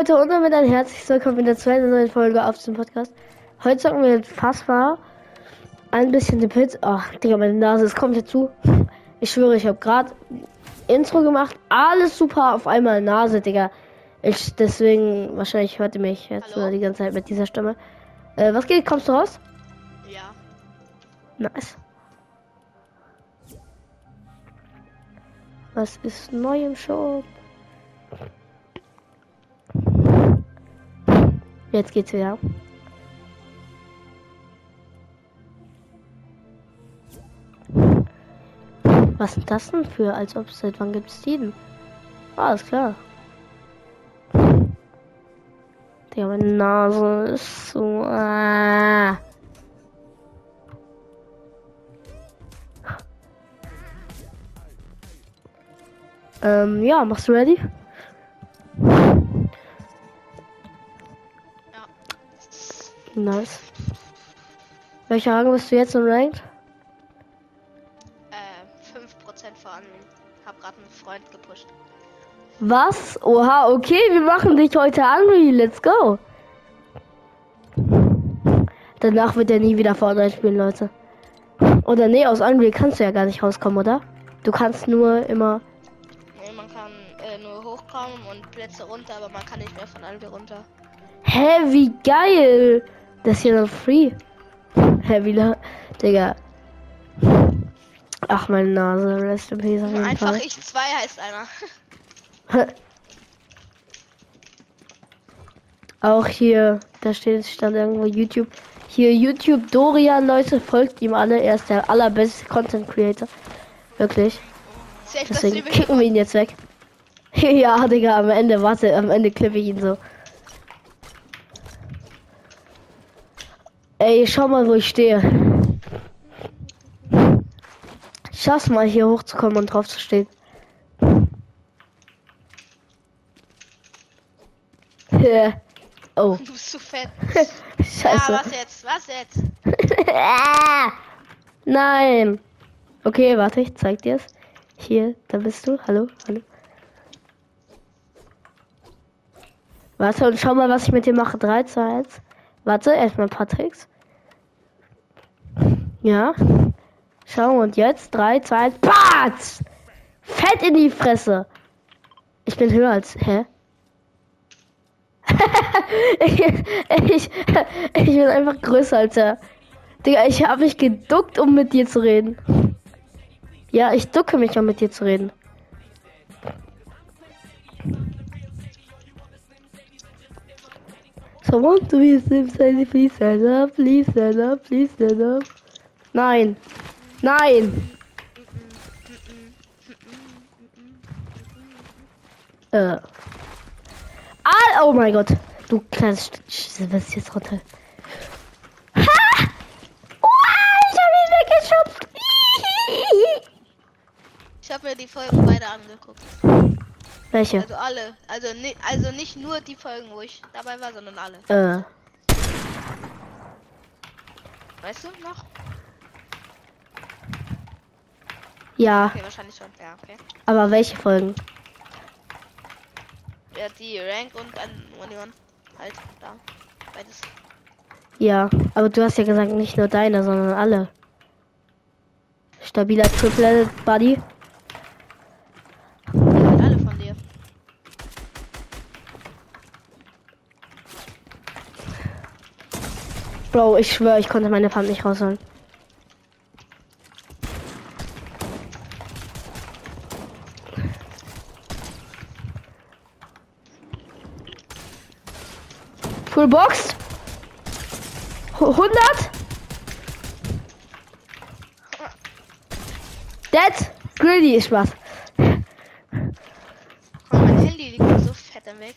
Leute und damit ein herzliches Willkommen in der zweiten neuen Folge auf dem Podcast. Heute sagen wir fast war ein bisschen die Pit. Ach, Digga, meine Nase ist komplett zu. Ich schwöre, ich habe gerade Intro gemacht. Alles super, auf einmal Nase, Digga. Ich deswegen, wahrscheinlich hört ihr mich jetzt Hallo? die ganze Zeit mit dieser Stimme. Äh, was geht? Kommst du raus? Ja. Nice. Was ist neu im Shop? Jetzt geht's wieder. Was sind das denn für, als ob seit wann gibt's die denn? Ah, ist klar. Digga, meine Nase ist so. Ah. Ähm, ja, machst du ready? Nice. Welcher Rang bist du jetzt im Ranked? Äh, 5% verhandeln. Hab grad einen Freund gepusht. Was? Oha, okay, wir machen dich heute Unreal. Let's go. Danach wird er nie wieder Fortnite spielen, Leute. Oder nee, aus Unreal kannst du ja gar nicht rauskommen, oder? Du kannst nur immer. Nee, man kann äh, nur hochkommen und Plätze runter, aber man kann nicht mehr von Albi runter. Hä, wie geil! Das ist hier noch free. Hä, wie la- Digga. Ach, meine Nase. Rest in peace auf jeden Einfach Fall. ich 2 heißt einer. Auch hier, da steht, stand irgendwo YouTube. Hier YouTube Dorian, Leute, folgt ihm alle. Er ist der allerbeste Content Creator. Wirklich. Safe, Deswegen kicken wir ihn jetzt weg. ja, Digga, am Ende, warte, am Ende klippe ich ihn so. Ey, schau mal, wo ich stehe. Ich schaff's mal, hier hochzukommen und drauf zu stehen. oh, Du bist zu fett. scheiße. Ja, was jetzt? Was jetzt? Nein. Okay, warte, ich zeig dir es. Hier, da bist du. Hallo, hallo. Warte und schau mal, was ich mit dir mache. 3, 2, 1. Warte, erstmal ein paar Tricks. Ja. Schau und jetzt 3, 2, 1. Patz! Fett in die Fresse. Ich bin höher als. Hä? ich, ich, ich bin einfach größer als er. Digga, ich habe mich geduckt, um mit dir zu reden. Ja, ich ducke mich, um mit dir zu reden. Someone to be inside, please stand up, please stand up, please stand up. Nein. Nein. Äh. Ah, oh mein Gott. Du kleines Stück. Was ist jetzt runter? Ha! Wow, ich hab ihn weggeschubst. Ich habe mir die Folgen beide angeguckt. Welche? Also alle. Also, ni also nicht nur die Folgen, wo ich dabei war, sondern alle. Äh. Weißt du noch? Ja, Okay, wahrscheinlich schon. Ja, okay. aber welche Folgen? Ja, die Rank und dann One Halt, da. Beides. Ja, aber du hast ja gesagt, nicht nur deine, sondern alle. Stabiler Triple Buddy. Halt alle von dir. Bro, ich schwöre, ich konnte meine Farm nicht rausholen. Full Box. 100. Dead. Greedy ist was. Komm, mein Handy liegt so fett im Weg.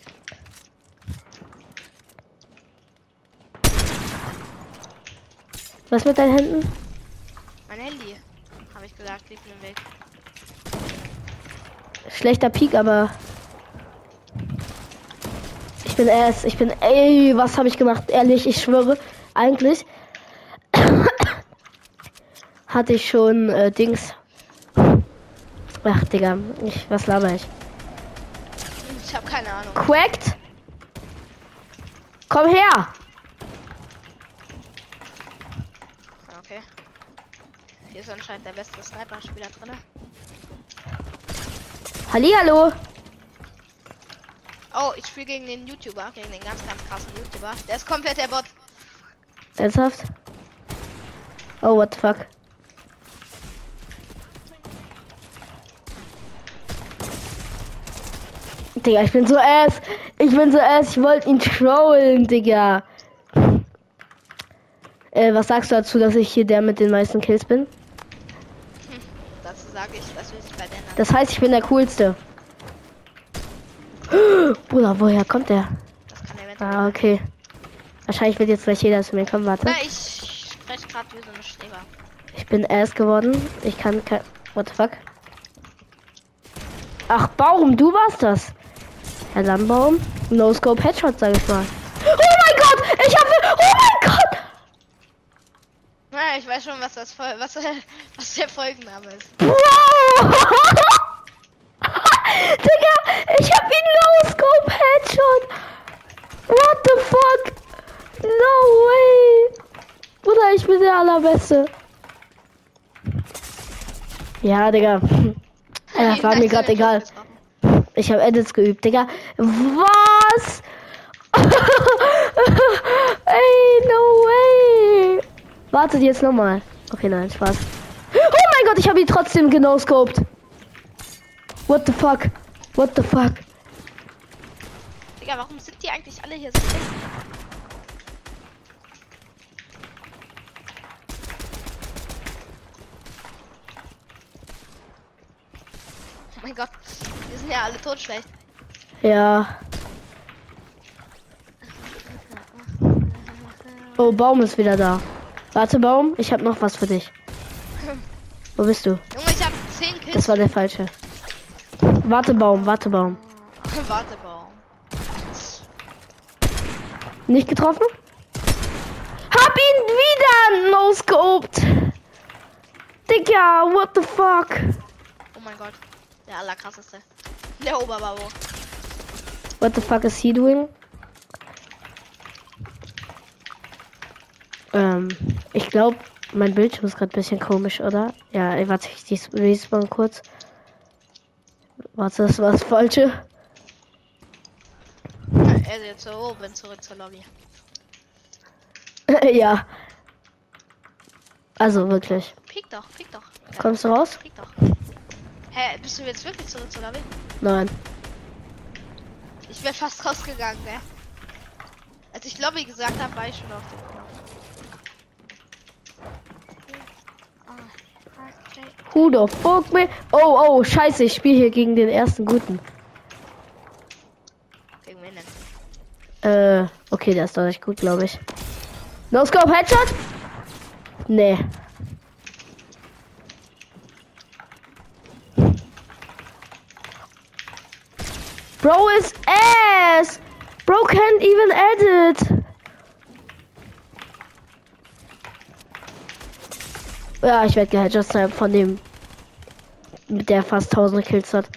Was mit deinen Händen? Mein Handy, habe ich gesagt, liegt im Weg. Schlechter Peak, aber ich bin ass. Ich bin ey, was habe ich gemacht? Ehrlich, ich schwöre, eigentlich hatte ich schon äh, Dings. Ach, Digga, ich, was laber ich? Ich habe keine Ahnung. Quacked? Komm her! Okay. Hier ist anscheinend der beste Sniper-Spieler drin. Hallihallo! Oh, ich spiele gegen den YouTuber, gegen den ganz, ganz krassen YouTuber. Der ist komplett der Bot. Ernsthaft? Oh, what the fuck? Digga, ich bin so ass. Ich bin so ass. Ich wollte ihn trollen, Digga. Äh, was sagst du dazu, dass ich hier der mit den meisten Kills bin? Dazu sage ich, wir sich bei der Das heißt, ich bin der coolste. Bruder, woher kommt der? Das kann eventuell. Ah, okay. Wahrscheinlich wird jetzt gleich jeder zu mir kommen. Warte. Na, ich spreche gerade wie so eine Streber. Ich bin ass geworden. Ich kann kein. What the fuck? Ach, Baum, du warst das. Herr Landbaum. No Scope Headshot, sag ich mal. Oh mein Gott! Ich hab. Oh mein Gott! Na, ich weiß schon, was das Fol- was, was der Folgenname ist. Bro! Digga, ich hab ihn No Scope Headshot. What the fuck? No way. Bruder, ich bin der allerbeste. Ja, Digga. Ja, war mir gerade egal. Ich habe Edits geübt, Digga. Was? Ey, no way. Wartet jetzt nochmal. Okay, nein, Spaß. Oh mein Gott, ich habe ihn trotzdem genoscoped. What the fuck? What the fuck? Digga, warum sind die eigentlich alle hier so? Oh mein Gott, wir sind ja alle totschlecht. Ja. Oh, Baum ist wieder da. Warte, Baum, ich habe noch was für dich. Wo bist du? Junge, ich habe 10 Kills. Das war der falsche. Warte, Baum, warte, Baum. Warte, Baum. Nicht getroffen? Hab ihn wieder no-scoped. Digga, what the fuck? Oh mein Gott. Der allerkrasseste. Der Oberbabo. What the fuck is he doing? Ähm, ich glaube, mein Bildschirm ist gerade ein bisschen komisch, oder? Ja, ey, warte, ich respawn kurz. Warte, das war das Falsche. Er ist jetzt so oben zurück zur Lobby. ja. Also wirklich. Piek doch, piek doch. Kommst du raus? Piek doch. Hä, bist du jetzt wirklich zurück zur Lobby? Nein. Ich wäre fast rausgegangen, ne? Als ich Lobby gesagt habe, war ich schon auf dem Knopf. Who the fuck me? Oh, oh, scheiße, ich spiele hier gegen den ersten Guten. Gegen wen denn? Äh, okay, der ist doch nicht gut, glaube ich. No Scope Headshot? Nee. Bro is ass! Bro can't even edit! Ja, ich werde geheadshot von dem, mit der fast 1000 Kills hat.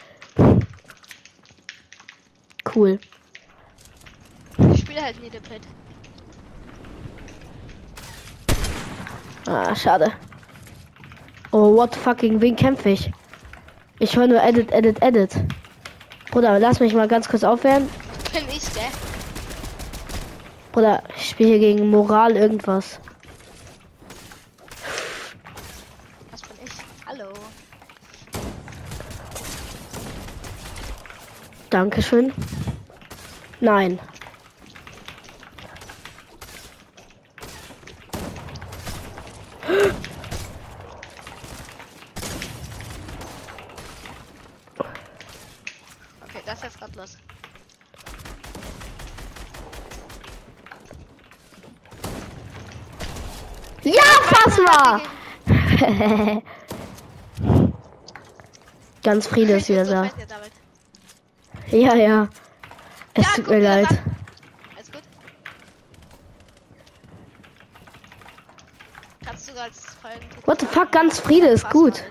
Cool. Ich spiele halt nie Pit. Ah, schade. Oh, what the fucking, wen kämpfe ich? Ich höre nur Edit, Edit, Edit. Bruder, lass mich mal ganz kurz aufwärmen. Bin ich der? Bruder, ich spiele hier gegen Moral irgendwas. Was bin ich? Hallo. Dankeschön. Nein. Okay, das ist jetzt grad los. Ja, Ganz Friede ist wieder da. Ja, ja. Es Ja, tut mir leid. Alles gut? Kannst du als Folgen. What the fuck, ganz Friede ist gut.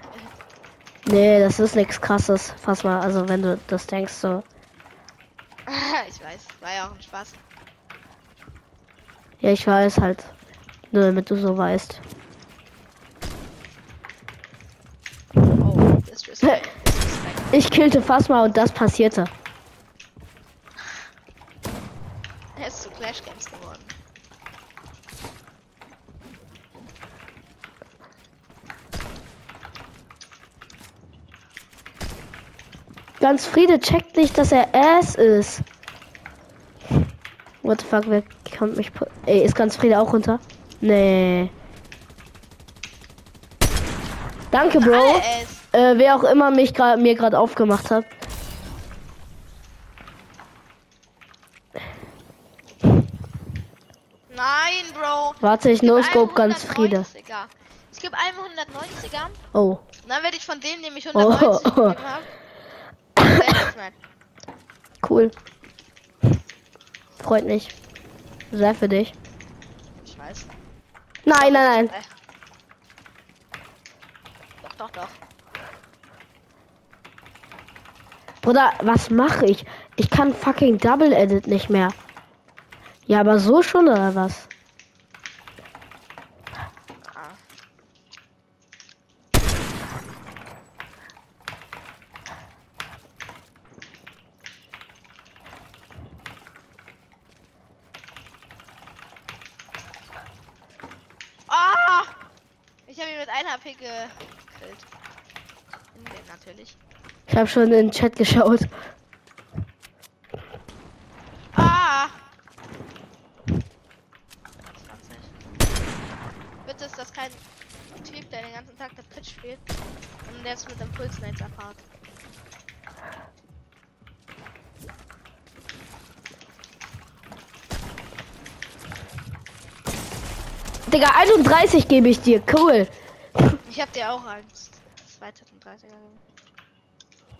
Nee, das ist nichts krasses. Fass mal, also wenn du das denkst so. ich weiß, war ja auch ein Spaß. Ja, ich weiß halt. Nur damit du so weißt. Ich killte Phasma und das passierte. Er ist zu Clash Games geworden. Ganz Friede checkt nicht, dass er Ass ist. What the fuck, wer kommt mich... Ey, ist ganz Friede auch runter? Nee. Danke, Bro. Alle es. Äh, wer auch immer mich grad, mir gerade aufgemacht hat. Nein, Bro. Warte, ich einem no-scope ganz Friede. 190er. Ich gebe einem 190er. Oh. Dann werde ich von dem, dem ich Oh. 190 gegeben habe. Selbst merken. Cool. Freut mich. Sehr für dich. Ich weiß. Nein, nein, nein. Doch, doch, doch. Bruder, was mache ich? Ich kann fucking Double Edit nicht mehr. Ja, aber so schon oder was? Ah. Ich habe ihn mit 1 HP gekillt. Natürlich. Ich habe schon in den Chat geschaut. Ah! 20. Bitte ist das kein Typ, der den ganzen Tag der Pitch spielt und der ist mit dem Pulsnate apart. Digga, 31 gebe ich dir. Cool. Ich hab dir auch eins. 2030er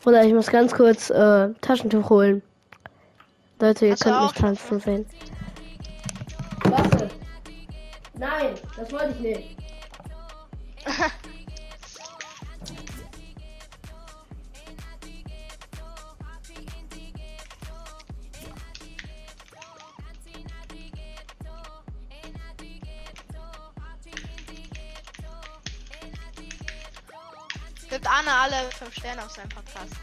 Bruder, ich muss ganz kurz äh, Taschentuch holen. Leute, ihr Hast könnt mich tanzen sehen. Warte. Nein, das wollte ich nicht. Gibt Arne alle 5 Sterne auf seinem Podcast.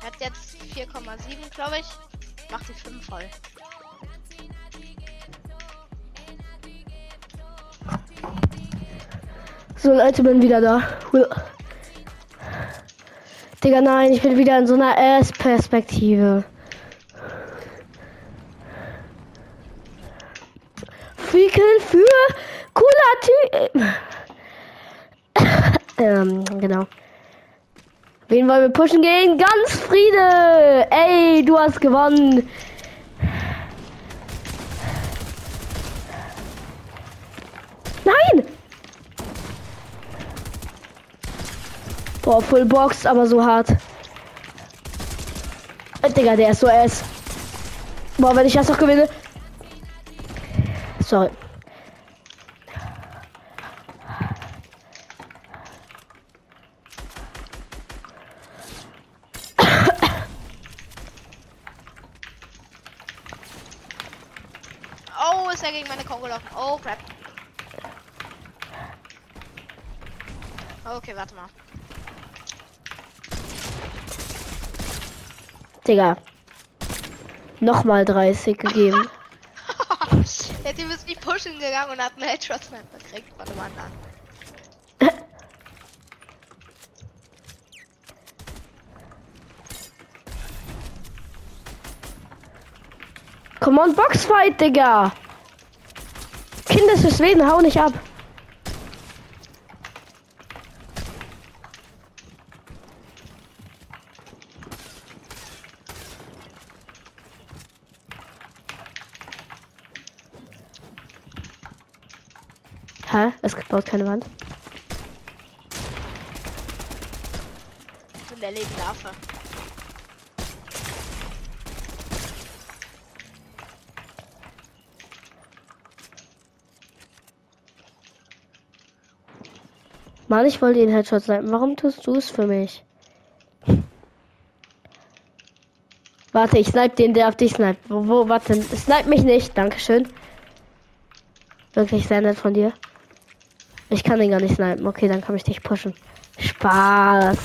Er hat jetzt 4,7, glaube ich. Macht die 5 voll. So, Leute, bin wieder da. Digga, nein, ich bin wieder in so einer S-Perspektive. Fickel für cooler Typ. ähm, genau. Wen wollen wir pushen gehen? Ganz Friede! Ey, du hast gewonnen. Nein! Boah, Full Box, aber so hart. Äh, Digga, der ist so S. Boah, wenn ich das noch gewinne. Sorry. Oh, ist er gegen meine Kongo gelaufen. Oh, crap. Okay, warte mal. Digga. Nochmal 30 gegeben. Der Typ ist nicht pushen gegangen und hat einen Headshot-Sniper gekriegt von dem anderen. Come on, Boxfight, Digga. Kinder für Schweden, hau nicht ab. Baut keine Wand. Bin der lebende Affe. Mann, ich wollte den Headshot snipen. Warum tust du es für mich? Warte, ich snipe den, der auf dich snipe. Wo, wo, warte, snipe mich nicht. Dankeschön. Wirklich sehr nett von dir. Ich kann den gar nicht snipen. Okay, dann kann ich dich pushen. Spaß.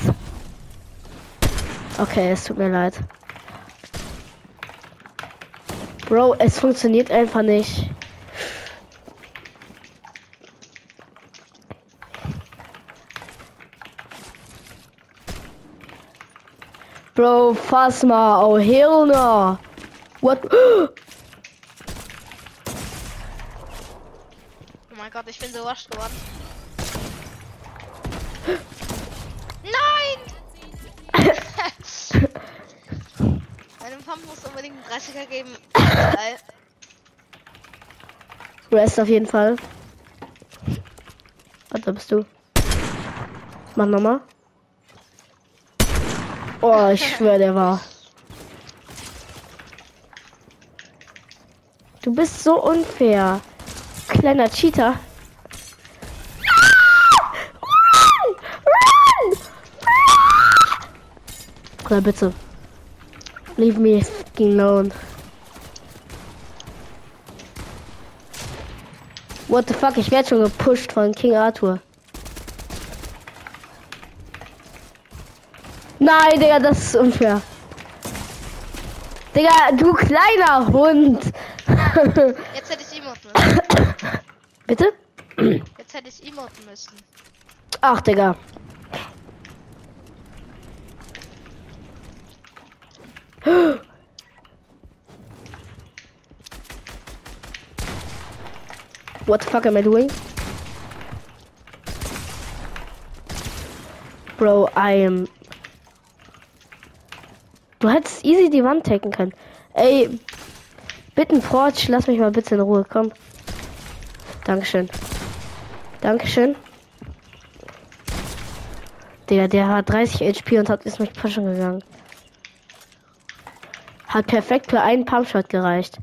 Okay, es tut mir leid. Bro, es funktioniert einfach nicht. Bro, fass mal. Oh, hell no. What? Oh mein Gott, ich bin so wascht geworden. Nein! Meinem Pump muss unbedingt einen 30er geben. Rest auf jeden Fall. Warte, bist du? Mach nochmal. Oh, ich schwöre, der war. Du bist so unfair. Kleiner Cheater. Oder bitte. Leave me fucking alone. What the fuck, ich werde schon gepusht von King Arthur. Nein, Digga, das ist unfair. Digga, du kleiner Hund. Jetzt hätte ich emoten müssen. Bitte? Jetzt hätte ich emoten müssen. Ach, Digga. What the fuck am I doing? Bro, I am. Du hättest easy die Wand taken können. Ey, bitten Forge, lass mich mal bitte in Ruhe, komm. Dankeschön. Dankeschön. Digga, der hat 30 HP und hat ist mich pushen gegangen. Hat perfekt für einen Pumpshot gereicht.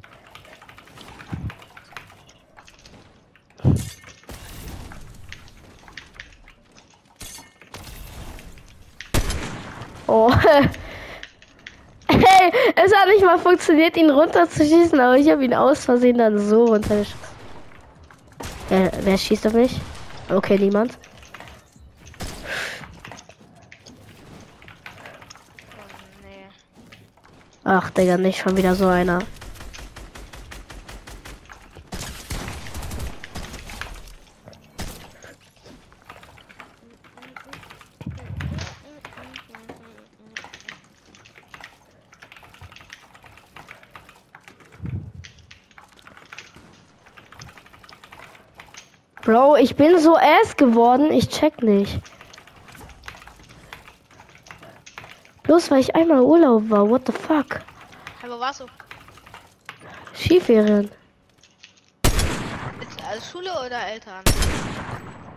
Oh. Hey, es hat nicht mal funktioniert, ihn runterzuschießen, aber ich habe ihn aus Versehen dann so runtergeschossen. Wer, wer schießt auf mich? Okay, niemand. Oh, nee. Ach, Digga, nicht schon wieder so einer. Bro, ich bin so ass geworden, ich check nicht. Bloß weil ich einmal Urlaub war, what the fuck? Hey, wo warst du? Skiferien Mit äh, Schule oder Eltern?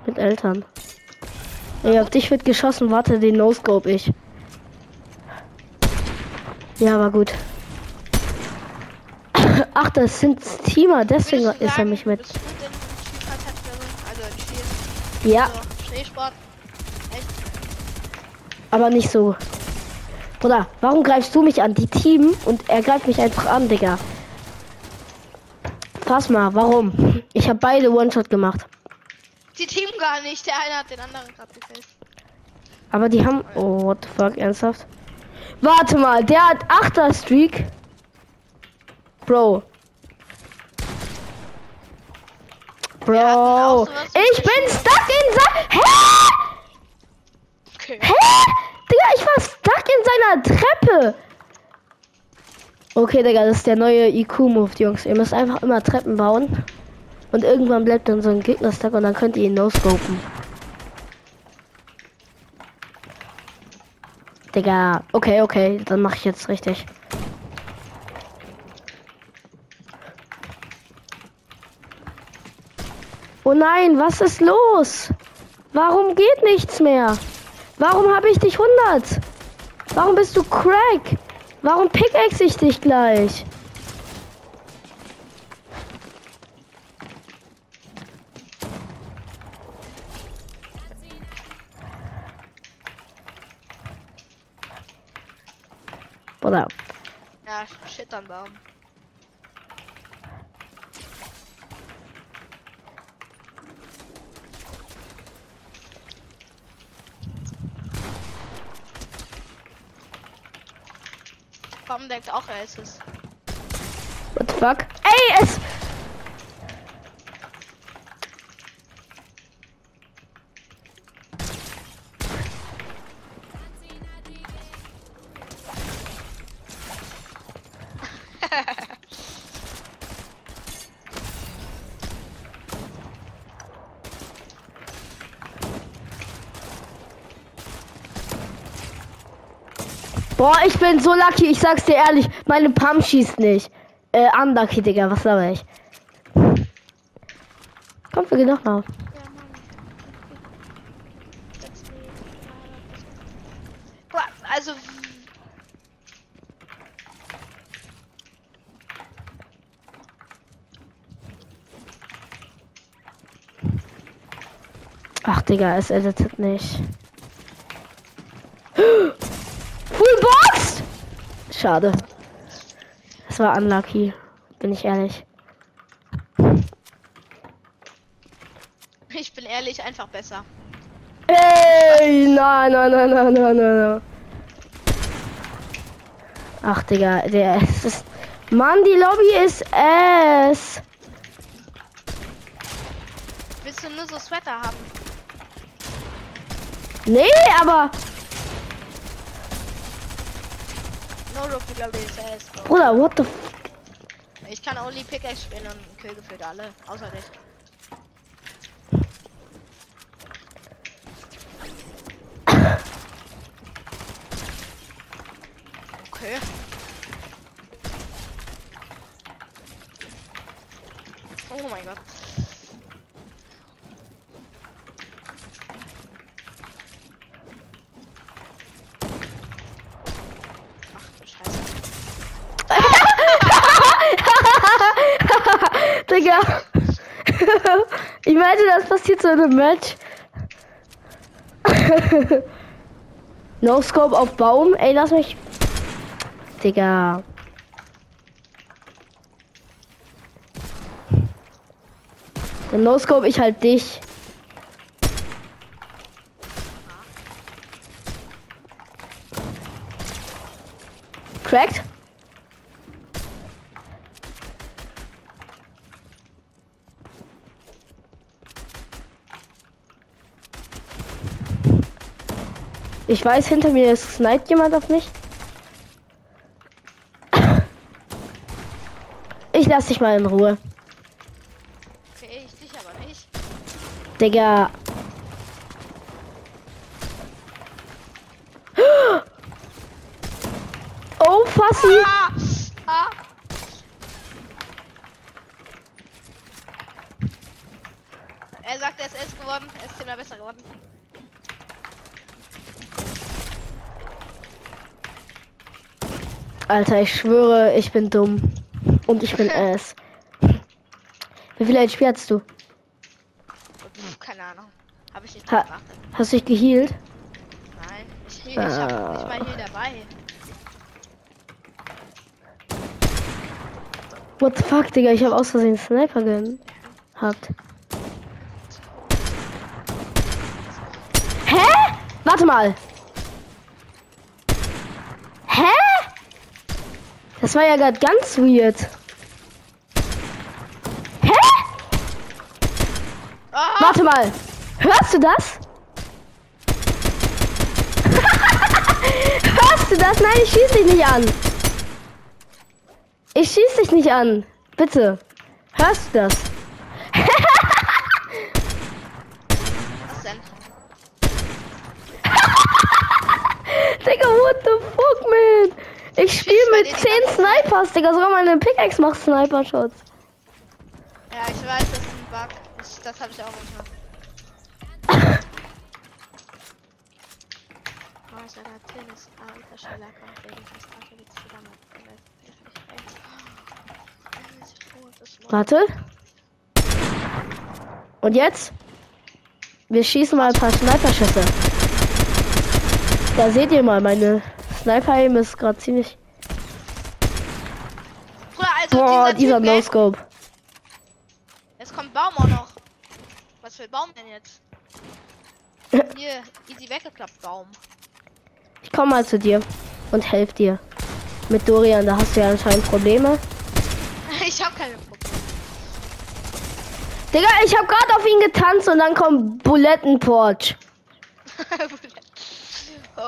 mit Eltern. Ey, auf dich wird geschossen, warte, den No-Scope ich. Ja, war gut. Ach, das sind Teamer, deswegen du ist er sagen, mich mit. also Ja, so Schneesport. Echt? aber nicht so. Bruder, warum greifst du mich an? Die Team und er greift mich einfach an, Digga. Pass mal, warum? Ich habe beide One-Shot gemacht. Die Team gar nicht, der eine hat den anderen gerade gefällt. Aber die haben. Oh, what the fuck, ernsthaft? Warte mal, der hat 8er Streak. Bro. Bro. Ich bin stuck in sein. Hä? Okay. Hä? Digga, ich war stuck in seiner Treppe. Okay, Digga, das ist der neue IQ-Move, Jungs. Ihr müsst einfach immer Treppen bauen. Und irgendwann bleibt dann so ein Gegner stuck und dann könnt ihr ihn no-scopen. Digga, okay, okay, dann mache ich jetzt richtig. Oh nein, was ist los? Warum geht nichts mehr? Warum habe ich dich 100? Warum bist du Crack? Warum pickaxe ich dich gleich? Oder Ja, shit am Baum. Denkt auch, er ist es. What the fuck? Ey, es. Boah, ich bin so lucky, ich sag's dir ehrlich, meine Pump schießt nicht. Äh, unlucky, Digga, was laber ich? Komm, wir gehen doch. Boah, Also, Ach, Digga, es editet nicht. Full Box! Schade. Es war unlucky, bin ich ehrlich. ich bin ehrlich, einfach besser. Ey, nein, nein, nein, nein, nein, nein. Ach, Digga, der ist. Mann, die Lobby ist es. Willst du nur so Sweater haben? Nee, aber. No Lobby ist es. Bruder, what the f Ich kann only Pickaxe spielen und kill gefühlt alle. Außer dich. Okay. Oh mein Gott. Ach du Digga. ich meinte, das passiert so in einem Match. no Scope auf Baum. Ey, lass mich. Digga. Dann No Scope ich halt dich. Cracked? Ich weiß, hinter mir ist sniped jemand auf mich. Ich lass dich mal in Ruhe. Okay, ich dich aber nicht. Digga. Oh, Fassi. Ah! Ah! Er sagt, er ist S geworden. Er ist zehnmal besser geworden. Alter, ich schwöre, ich bin dumm. Und ich bin es. Wie viel HP hast du? Keine Ahnung. Habe ich nicht Ha gemacht. hast du dich geheilt? Nein. Ich, ich hab nicht mal hier dabei. What the fuck, Digga? Ich habe aus Versehen Sniper gehabt. Hä? Warte mal. Das war ja gerade ganz weird. Hä? Ah! Warte mal. Hörst du das? Hörst du das? Nein, ich schieß dich nicht an. Ich schieß dich nicht an. Bitte. Hörst du das? Was denn? Digga, what the fuck, man? Ich spiele bei mit dir die 10 Snipers, Digga. Sogar meine Pickaxe macht Sniper-Shots. Ja, ich weiß, das ist ein Bug. Ich, das habe ich auch manchmal. Ich sag, Tennis, alter Scheller, kommt wegen des Tages zusammen. Warte. Und jetzt? Wir schießen mal ein paar Sniper-Schüsse. Da seht ihr mal, meine Sniper-Aim ist gerade ziemlich... Also Boah, dieser, dieser No-Scope. Jetzt kommt Baum auch noch. Was für ein Baum denn jetzt? Hier, easy weggeklappt, Baum. Ich komme mal zu dir und helf dir. Mit Dorian, da hast du ja anscheinend Probleme. Ich habe keine Probleme. Digga, ich habe gerade auf ihn getanzt und dann kommt Bulettenporch. oh.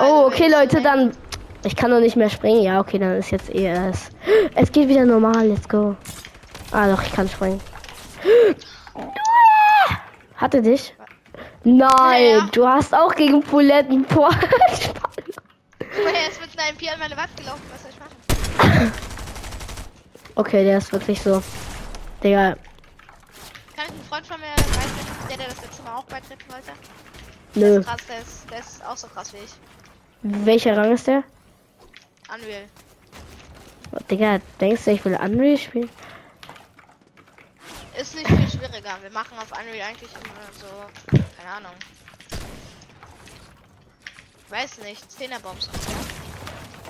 Oh, okay, Leute, dann. Ich kann doch nicht mehr springen. Ja, okay, dann ist jetzt eher es. Es geht wieder normal. Let's go. Ah, doch, ich kann springen. Hatte dich? Nein, Ja. du hast auch gegen mal, er ist mit seinem Pier an meine Wand gelaufen. Was soll ich machen? okay, der ist wirklich so. Digga, Kann ich einen Freund von mir beitreten, der, der das letzte Mal auch beitreten wollte? Der nö. ist krass, der ist, der ist auch so krass wie ich. Welcher Rang ist der? Unreal. Digga, denkst du, ich will Unreal spielen? Ist nicht viel schwieriger. Wir machen auf Unreal eigentlich immer so, keine Ahnung. Weiß nicht, 10er Bombs.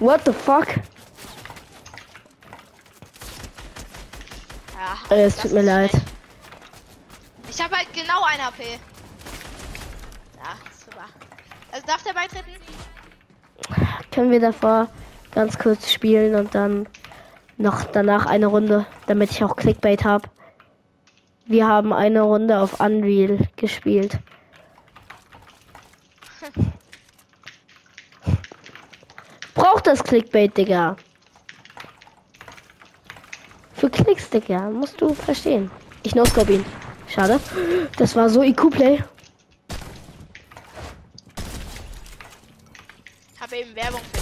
What the fuck? Ja, Äh, es tut mir leid. schlecht. Ich habe halt genau ein HP. Ja, super. Also darf der beitreten? Können wir davor ganz kurz spielen und dann noch danach eine Runde, damit ich auch Clickbait habe. Wir haben eine Runde auf Unreal gespielt. Braucht das Clickbait, Digga. Für Klicks, Digga, musst du verstehen. Ich no-scope ihn. Schade. Das war so IQ-Play. Habe eben Werbung für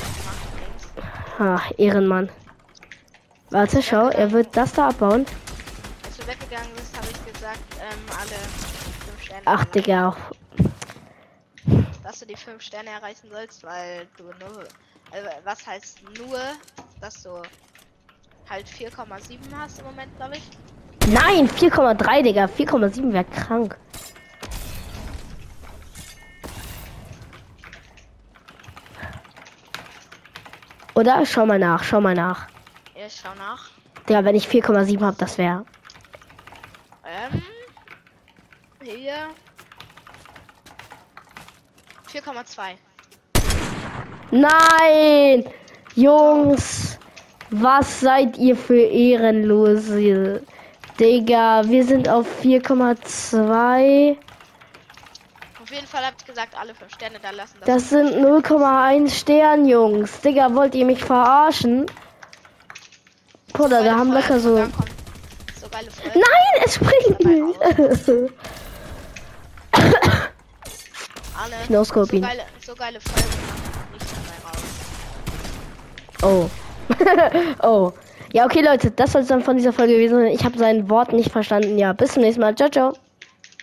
Ah, Ehrenmann. Warte, schau, er wird das da abbauen. Als du weggegangen bist, habe ich gesagt, ähm, alle 5 Sterne. Ach. Digga, auch. Dass du die 5 Sterne erreichen sollst, weil du nur. Also, was heißt nur, dass du halt 4,7 hast im Moment, glaube ich. Nein, 4,3, Digga. 4,7 wäre krank. Oder? Schau mal nach, schau mal nach. Ja, ich schau nach. Digga, wenn ich 4,7 habe, das wäre. Ähm. Hier. 4,2. Nein! Jungs! Was seid ihr für Ehrenlose? Digga, wir sind auf 4,2. Jeden Fall habt gesagt, alle 5 Sterne da lassen. Das sind 0,1 Stern, Jungs. Digga, wollt ihr mich verarschen? Bruder, wir haben locker so. Nein, es springt nicht. Alle. No-scope so geile, so geile oh. oh. Ja, okay, Leute, das soll es dann von dieser Folge gewesen sein. Ich habe sein Wort nicht verstanden. Ja, bis zum nächsten Mal. Ciao, ciao.